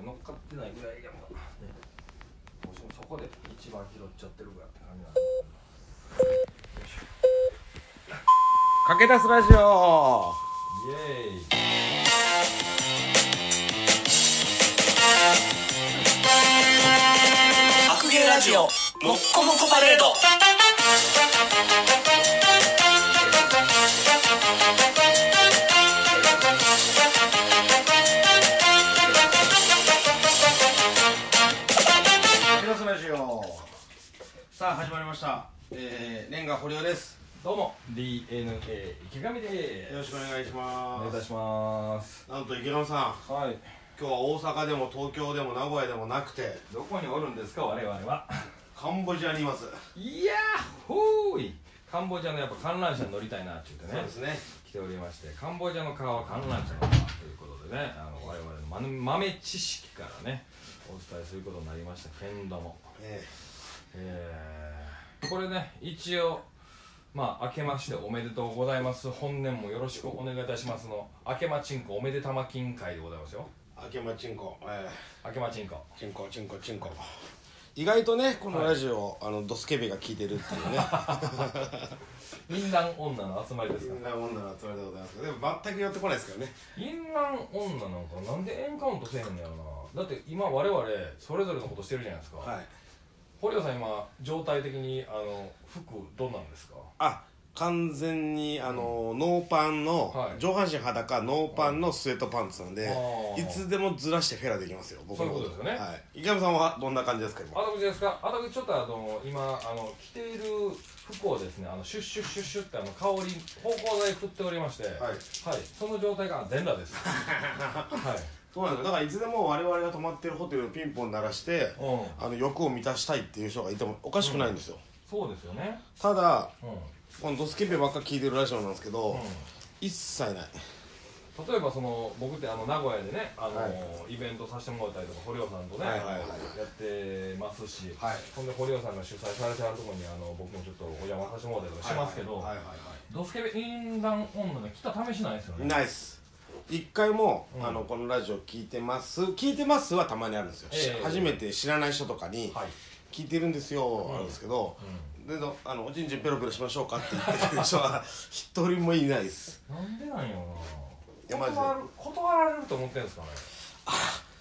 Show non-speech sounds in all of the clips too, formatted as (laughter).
れ乗っかってないぐらいやもね、もしもそこで一番拾っちゃってるぐらいって感じなんで。よいしょ。かけ出すラジオ。イエーイ。白芸ラジオもっこもこパレードした。えー、レンガ堀尾です。どうも。DNA 池上です。よろしくお願いしおます。願いいたします。なんと池野さん。はい。今日は大阪でも東京でも名古屋でもなくて。どこにおるんですか我々は。カンボジアにいます。いやーほーい。カンボジアのやっぱ観覧車に乗りたいなって言ってね。そうですね。来ておりましてカンボジアの川は観覧車の川ということでねあの我々の豆豆知識からねお伝えすることになりました。けんどもえ。えー、これね一応まあ明けましておめでとうございます。本年もよろしくお願いいたしますの明けまちんこおめでたま金会でございますよ。ー、明けまちんこえ明けまちんこ。ー、ちんこちんこちんこ。意外とねこのラジオ、あのドスケベが聞いてるっていうね。(laughs) 淫乱女の集まりですか？そんなもんだなつもりでございます。でも全く寄ってこないですからね。淫乱女なんかなんでエンカウントせえへんのやろな。だって今我々それぞれのことしてるじゃないですか、はい堀尾さん今状態的にあの服どうなんですか？あ完全にあの、ノーパンの、はい。上半身裸ノーパンのスウェットパンツなんで、いつでもずらしてフェラできますよ僕のそういうことですよね。はい、池上さんはどんな感じですか今？私ですか？私ちょっとあの今あの着ている服をですねあのシュッシュッシュッシュッってあの香り芳香剤振っておりましてはい、はい。その状態が全裸です。(laughs) はいそうなんですよ。だからいつでも我々が泊まってるホテルをピンポン鳴らしてうん。あの欲を満たしたいっていう人がいてもおかしくないんですよ、そうですよね。ただこのドスケベばっか聞いてるラジオなんですけど、一切ない。例えばその僕ってあの名古屋でねあの、はイベントさせてもらったりとか堀尾さんとね、はいはいはい。やってますし、はい。ほんで堀尾さんが主催されてあるところにあの僕もちょっとお邪魔させてもらったりとかしますけど、はいはいはいドスケベ淫乱女が来た試しないですよね。ないっす一回も、うん。あのこのラジオ聞いてます。聞いてますはたまにあるんですよ、しえ。え初めて知らない人とかにはい、聞いてるんですよ、んあるんですけど、うでどあのおちんちんペロペロしましょうかって言ってる人は (laughs) 一人もいないです。ん、なんでなんやろいやマジで。な断る断られると思ってるんですかね。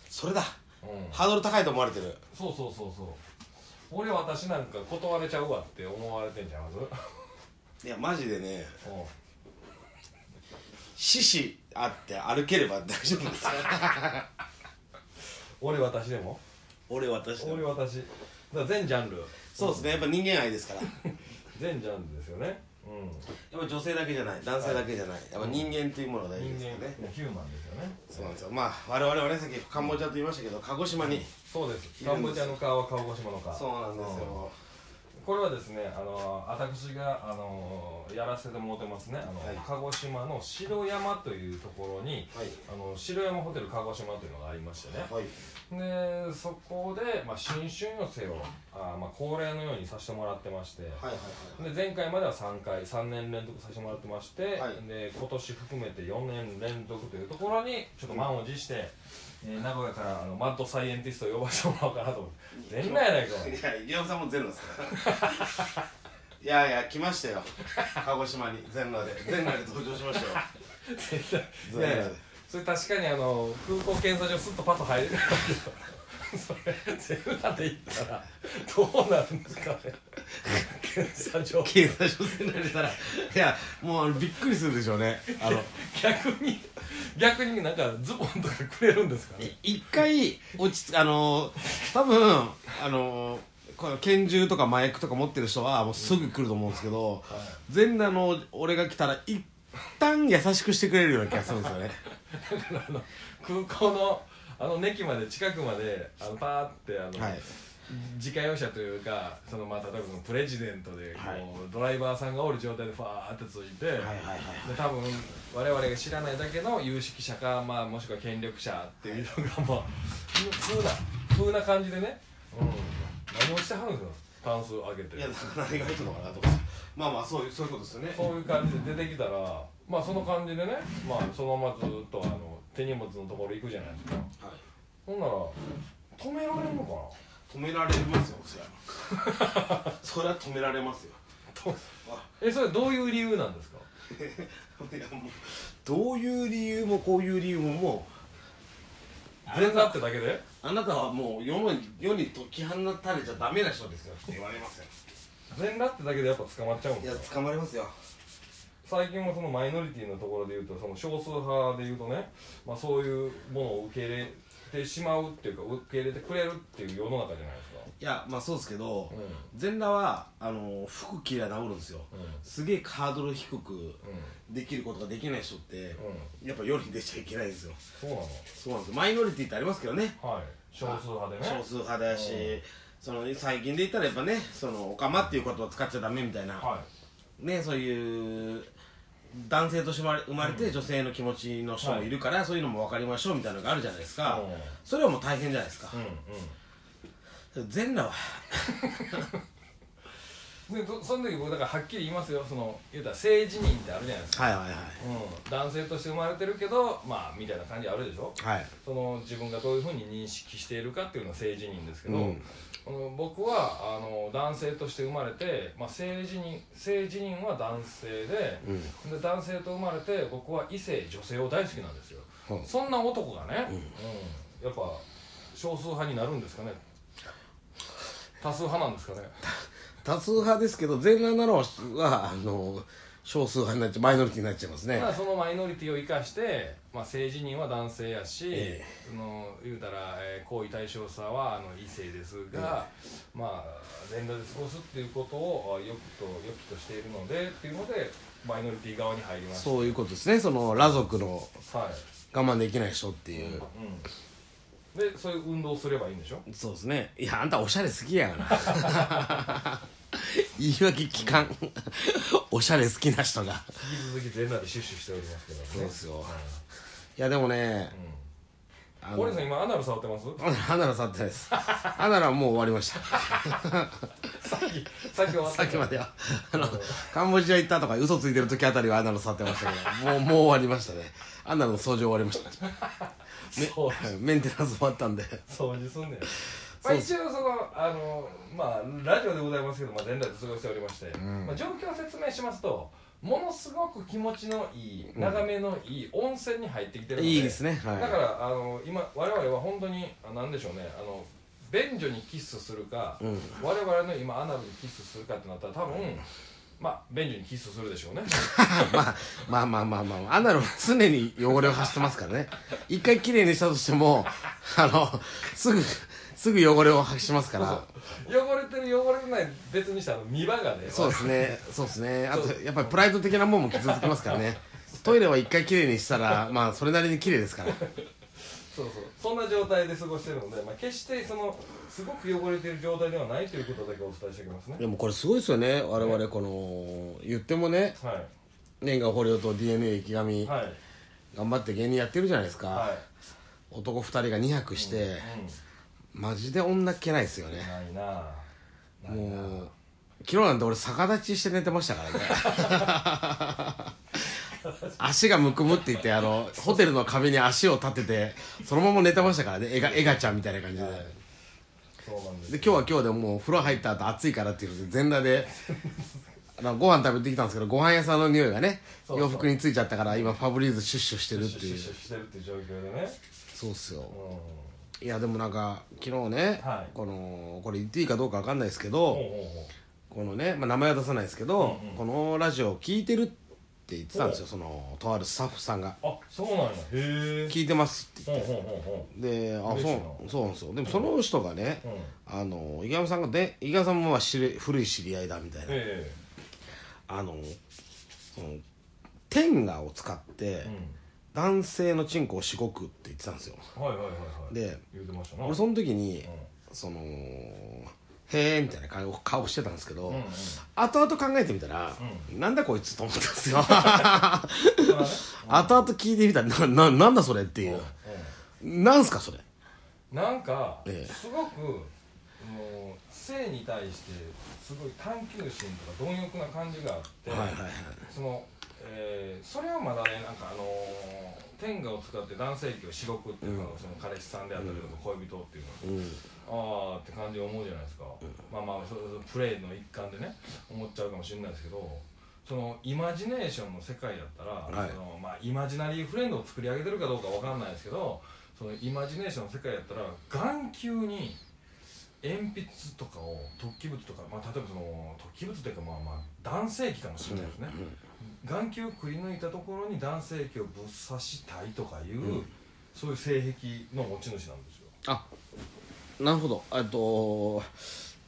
それだ。うん。ハードル高いと思われてる。そうそうそうそう。俺私なんか断れちゃうわって思われてんじゃんまず。いやマジでねうん獅子あって歩ければ大丈夫ですよ俺私でも。俺私。俺私だから全ジャンル。そうですね。やっぱ人間愛ですから。(laughs) 全ジャンルですよね。うやっぱ女性だけじゃない。男性だけじゃない、やっぱ人間っていうものが大ん人間事ですよね、ヒューマンですよね。そうなんですよ。まあ我々はねさっきカンボジアと言いましたけど鹿児島に、そうです。カンボジアの川は鹿児島の川そうなんですよ、これはですねあの私があのやらせてもらってますね。あの、はい。鹿児島の城山というところにはい。あの城山ホテル鹿児島というのがありましてね。はい。でそこで、まあ、新春寄せをあ、まあ、恒例のようにさせてもらってまして、はいはいはいで前回までは3回3年連続させてもらってまして、はい。で今年含めて4年連続というところにちょっと満を持して、えー名古屋からあのマッドサイエンティストを呼ばせてもらおうかなと思って。全裸やないか。おいいや池山さんもゼロですから。いやいや来ましたよ。鹿児島に。全裸で。全裸で登場しましたよ。全 (laughs) いやいや裸で。それ確かにあの空港検査場スッとパッと入れるんだけど。それ全裸で行ったらどうなるんですかね検査場警察署全裸でたら。いやもうあのびっくりするでしょうね。あの逆に逆になんかズボンとかくれるんですかね？一回落ち着あの多分あのこの拳銃とか麻薬とか持ってる人はもうすぐ来ると思うんですけど、全裸の俺が来たら一旦優しくしてくれるような気がするんですよね。だからあの空港のあの駅まで近くまであのパーってあの、はい自家用車というかそのまあ例えばそのプレジデントでこう、はいドライバーさんがおる状態でファーってついて、はいはいはいで多分我々が知らないだけの有識者か、まあ、もしくは権力者っていうのが、まあ、風な風な感じでね、うん、何をしてはるんですか？関数上げて。いやだから何が入のかなとかまあまあそういうそういうことですよね。そういう感じで出てきたらまあその感じでね、まあ、そのままずっとあの手荷物のところ行くじゃないですか。はい。ほんなら止められるのか止められますよそりゃ (laughs) それは止められますよ。なえそれどういう理由なんですか？(laughs) いやもうどういう理由もこういう理由ももう全裸ってだけで？あなたはもう世の世に解き放たれちゃダメな人ですよって言われますよ全裸ってだけでやっぱ捕まっちゃうんいやですか？捕まりますよ。最近もそのマイノリティのところでいうとその少数派でいうとね、まあ、そういうものを受け入れてしまうっていうか受け入れてくれるっていう世の中じゃないですか。いやまあそうですけど、うん。全裸はあの服着りゃ治るんですよ、うん。すげえハードル低くうん。できることができない人って、うやっぱ世に出ちゃいけないんですよ。そうなの？そうなんですよ。マイノリティってありますけどね。はい。少数派でね。少数派だし、うん。その最近で言ったらやっぱねそのオカマっていう言葉を使っちゃダメみたいな、はねそういう男性として生まれ生まれて女性の気持ちの人もいるから、そういうのも分かりましょうみたいなのがあるじゃないですか、うん。それはもう大変じゃないですか。全裸は。うんでそその時僕だからはっきり言いますよ。その言うたら性自認ってあるじゃないですか、はいはいはい。うん、男性として生まれてるけどまあみたいな感じあるでしょ。はい。その自分がどういうふうに認識しているかっていうのは性自認ですけど、うん。あの僕はあの男性として生まれて、まあ、性自認性自認は男性で,、うん。で男性と生まれて僕は異性女性を大好きなんですよ、うん。そんな男がね、うん。やっぱ少数派になるんですかね。多数派なんですかね (laughs) 多数派ですけど全裸なのはあの少数派になっちゃうマイノリティになっちゃいますね。まあそのマイノリティを生かして、まあ、性自認は男性やし、えその言うたら、えー行為対象者はあの異性ですが、まあ全裸で過ごすっていうことをあよくとよきとしているのでっていうのでマイノリティ側に入りましたそういうことですね。その裸族のはい、我慢できない人っていう、うん、でそういう運動をすればいいんでしょ？そうですね。いやあんたおしゃれ好きやがな (laughs) 言い訳聞かん。(laughs) おしゃれ好きな人が。引き続き全裸でシュッシュしておりますけどね。そうですよ。いやでもねあうん、堀さん今アナル触ってます？(laughs) アナル触ってないです。アナルはもう終わりました。さっきさっき終わった。さっきまでは。あのカンボジア行ったとか嘘ついてる時あたりはアナル触ってましたけどもうもう終わりましたねアナルの掃除終わりました。(laughs) めそう (laughs) メンテナンス終わったんで。掃除すんねんまあ、一応そのあのまあラジオでございますけど、まあ、全裸で過ごしておりまして、まあ、状況を説明しますとものすごく気持ちのいい眺めのいい温泉に入ってきてるのでいいですね。はい。だからあの今我々は本当にあなんでしょうねあの便所にキスするか、うん。我々の今アナルにキスするかってなったら多分、まあ便所にキスするでしょうね。(laughs) まあまあまあまあまあアナルは常に汚れを発してますからね。一回きれいにしたとしてもあのすぐすぐ汚れを発しますから。汚れてる汚れてない別にしてあの見場がね。そうですね。そうですね。あとやっぱりプライド的なもんも傷つきますからね。トイレは一回きれいにしたらまあそれなりに綺麗ですからそうそう。そんな状態で過ごしてるので、まあ、決してそのすごく汚れてる状態ではないということだけお伝えしておきますね。でもこれすごいですよね。我々この言ってもね。は年賀堀尾と DNA 池上いはい。頑張って芸人やってるじゃないですか、はい。男2人が2泊して、マジで女っ気ないですよね。ないな。もう昨日なんて俺逆立ちして寝てましたからね (laughs) 足がむくむって言ってあのホテルの壁に足を立ててそのまま寝てましたからね。エガエガちゃんみたいな感じで、で今日は今日でもう風呂入った後暑いからっていうので全裸で (laughs) あのご飯食べてきたんですけどご飯屋さんの匂いがね洋服についちゃったから今ファブリーズシュッシュしてるっていう。シュッシュしてるっていう状況でね。そうっすよ。うん。いやでもなんか昨日ね、はい。このこれ言っていいかどうかわかんないですけど、ほうほうほこのね、まあ、名前は出さないですけど、うんうん。このラジオを聞いてるって言ってたんですよそのとあるスタッフさんが。うあそうなんや。へえ。聞いてますって言って。であ嬉しいな。そうそうなんですよ。でもその人がね、ううん。あの伊賀さんがで伊賀さんもまあ知り古い知り合いだみたいな、えあのその天下を使ってえうん。男性のチンコをしごくって言ってたんですよ。はいはいはいはい。で言うてましたな。俺その時に、うそのへえみたいな顔顔してたんですけど、んうんうん。後々考えてみたら、なんだこいつと思ったんですよ。(laughs) 後々聞いてみたらなななんだそれっていう、なんすかそれ？なんか、ええ。すごくもう性に対してすごい探求心とか貪欲な感じがあって、はいはいはい。その、えーそれはまだねなんかあのー天下を使って男性器をしごくっていうのは、その彼氏さんであったりとか恋人っていうのは、ああって感じで思うじゃないですか、まあまあそそプレイの一環でね思っちゃうかもしれないですけどそのイマジネーションの世界やったら、はい。そのまあ、イマジナリーフレンドを作り上げてるかどうかわかんないですけどそのイマジネーションの世界やったら眼球に鉛筆とかを突起物とか、まあ、例えばその突起物というかまあまあ男性器かもしれないですね、眼球くり抜いたところに男性器をぶっ刺したいとかいう、そういう性癖の持ち主なんですよ。あなるほど。えっと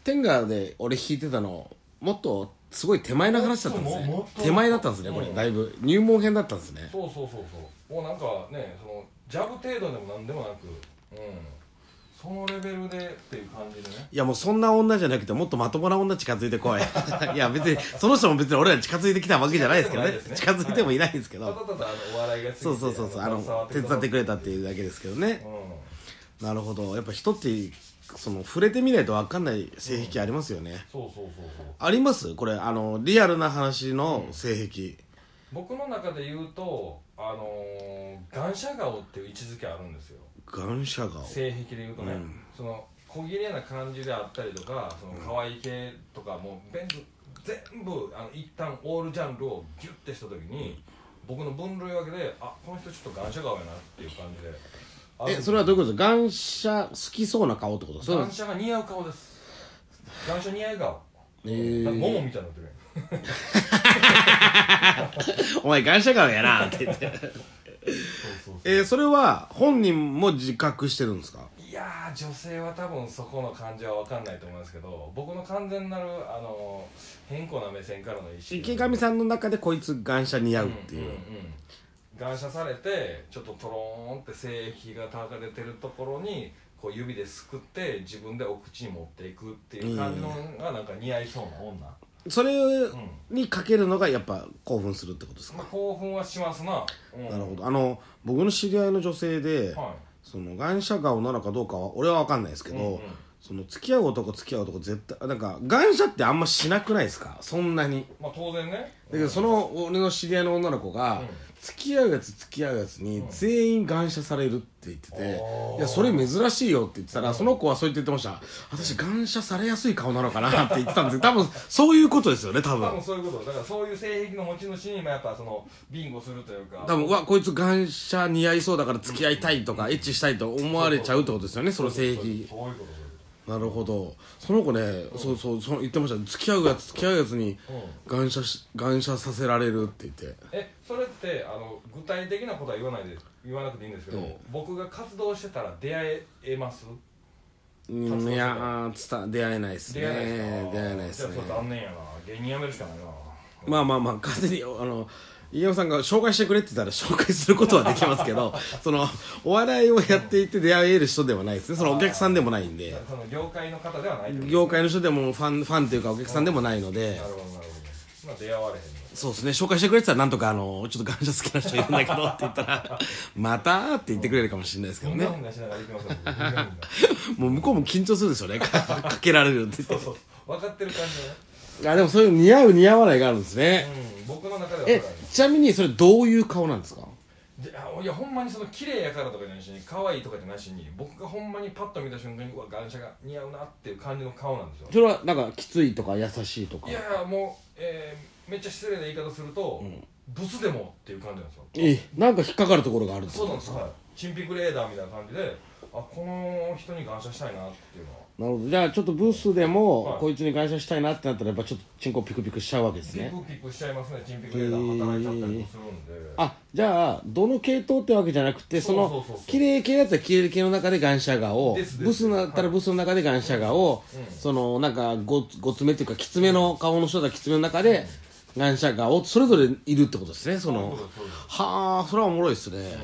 天下で俺弾いてたのもっとすごい手前の話だったんですね。手前だったんですねこれ、うん。だいぶ入門編だったんですね。そうそうそうそう。もうなんかねそのジャブ程度でもなんでもなくうんそのレベルでっていう感じでね。いやもうそんな女じゃなくてもっとまともな女近づいてこい。(laughs) いや別にその人も別に俺らに近づいてきたわけじゃないですけどね。近づいてもいないんですけど、ただただあのお笑いがそうそうそうそうあの手伝ってくれたっていうだけですけどね。うん。なるほど。やっぱ人ってその触れてみないと分かんない性癖ありますよね、そうそうそうそう。あります？これあのリアルな話の性癖、僕の中で言うとあのー、ガンシャ顔っていう位置づけあるんですよ眼射顔。性癖で言うとね、うん。その小切れな感じであったりとかその可愛い系とかもう全部全部あの一旦オールジャンルをギュッてした時に僕の分類分けであこの人ちょっと眼射顔やなっていう感じであえそれはどういうことですか？眼射好きそうな顔ってことそう眼射が似合う顔です。眼射似合う顔。えー。なんかモモみたいになってる (laughs) お前眼射顔やなって言ってえーそれは本人も自覚してるんですか？いやー女性は多分そこの感じは分かんないと思いますけど僕の完全なるあの変更な目線からの意識。池上さんの中でこいつ眼射似合うっていう、んんん。感謝されてちょっとトローンって性癖がたかれてるところにこう指ですくって自分でお口に持っていくっていう感じのがなんか似合いそうな女、それにかけるのがやっぱ興奮するってことですか、まあ、興奮はしますな、うん、なるほど。あの僕の知り合いの女性で、はその眼射顔なのかどうかは俺は分かんないですけど、うんうん。その付き合う男付き合う男絶対なんか眼射ってあんましなくないですか？そんなに。いまあ当然ね。だけどその俺の知り合いの女の子が、うん付き合うやつ付き合うやつに全員眼射されるって言ってて、いやそれ珍しいよって言ってたら、その子はそう言ってました。私眼射されやすい顔なのかなって言ってたんです。(laughs) 多分そういうことですよね多多分分そういうこと。だからそういう性癖の持ち主にもやっぱそのビンゴするというか。多分うわこいつ眼射似合いそうだから付き合いたいとか、エッチしたいと思われちゃうってことですよねその性癖そういうことそういうことなるほど。その子ね、そうそうそう言ってました。付き合うやつ付き合うやつにうん。眼射し眼射させられるって言って。えそれってあの具体的なことは言わないで言わなくていいんですけど、うん。僕が活動してたら出会えます？うんいやーつた出会えないですね。出会えないですね。じゃあそれ残念やな。芸人辞めるしかないな。まあまあまあ完全にあの飯山さんが紹介してくれって言ったら紹介することはできますけど (laughs) そのお笑いをやっていて出会える人ではないですね。そのお客さんでもないんで。その業界の方ではないってこと業界の人でもファンファンというかお客さんでもないので。なるほどなるほど。まあ出会われへんのそうですね。紹介してくれってたらなんとかあのちょっと感謝好きな人いるんだけど (laughs) って言ったらまたって言ってくれるかもしれないですけどね。もう向こうも緊張するでしょうね。(laughs) かかけられるって言って。そうそう。分かってる感じでね。あでもそういう似合う似合わないがあるんですね、うん僕の中ではえちなみにそれどういう顔なんですか？であいやほんまにその綺麗やからとかじゃないしに可愛いとかじゃないしに僕がほんまにパッと見た瞬間にうわ眼車が似合うなっていう感じの顔なんですよ。それはなんかきついとか優しいとか？いやいやもう、えーめっちゃ失礼な言い方すると、ブスでもっていう感じなんですよ。えなんか引っかかるところがあるってそうことですか？なんです。はい。チンピクレーダーみたいな感じであこの人に感謝したいなっていうのはなるほど。じゃあちょっとブースでも、はい。こいつに感謝したいなってなったらやっぱちょっとチンコピクピクしちゃうわけですピねクピクしちゃいますね。チンピクレーダー働いちゃったりもするんで、あじゃあどの系統ってわけじゃなくてそのそうそうそう。そう綺麗系だったら綺麗系の中でガンシャガをですです。ブスだったらブスの中でガンシャガを、うんそのなんかごごつめっていうかきつめの顔の人だったらきつめの中でガンシャガをそれぞれいるってことですね。そのそうですそはあそれはおもろいですね、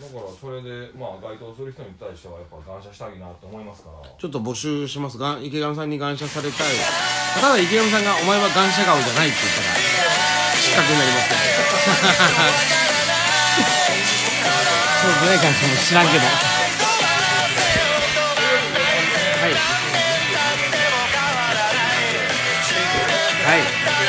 だからそれでまあ該当する人に対してはやっぱ感謝したいなって思いますから。ちょっと募集します。が池上さんに感謝されたい。ただ池上さんが「お前は感謝顔じゃない」って言ったら失格になりますけど。そうじゃないかも知らんけど。はい。はい。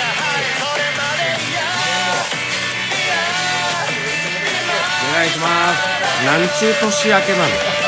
願いします。なんちゅう年明けなの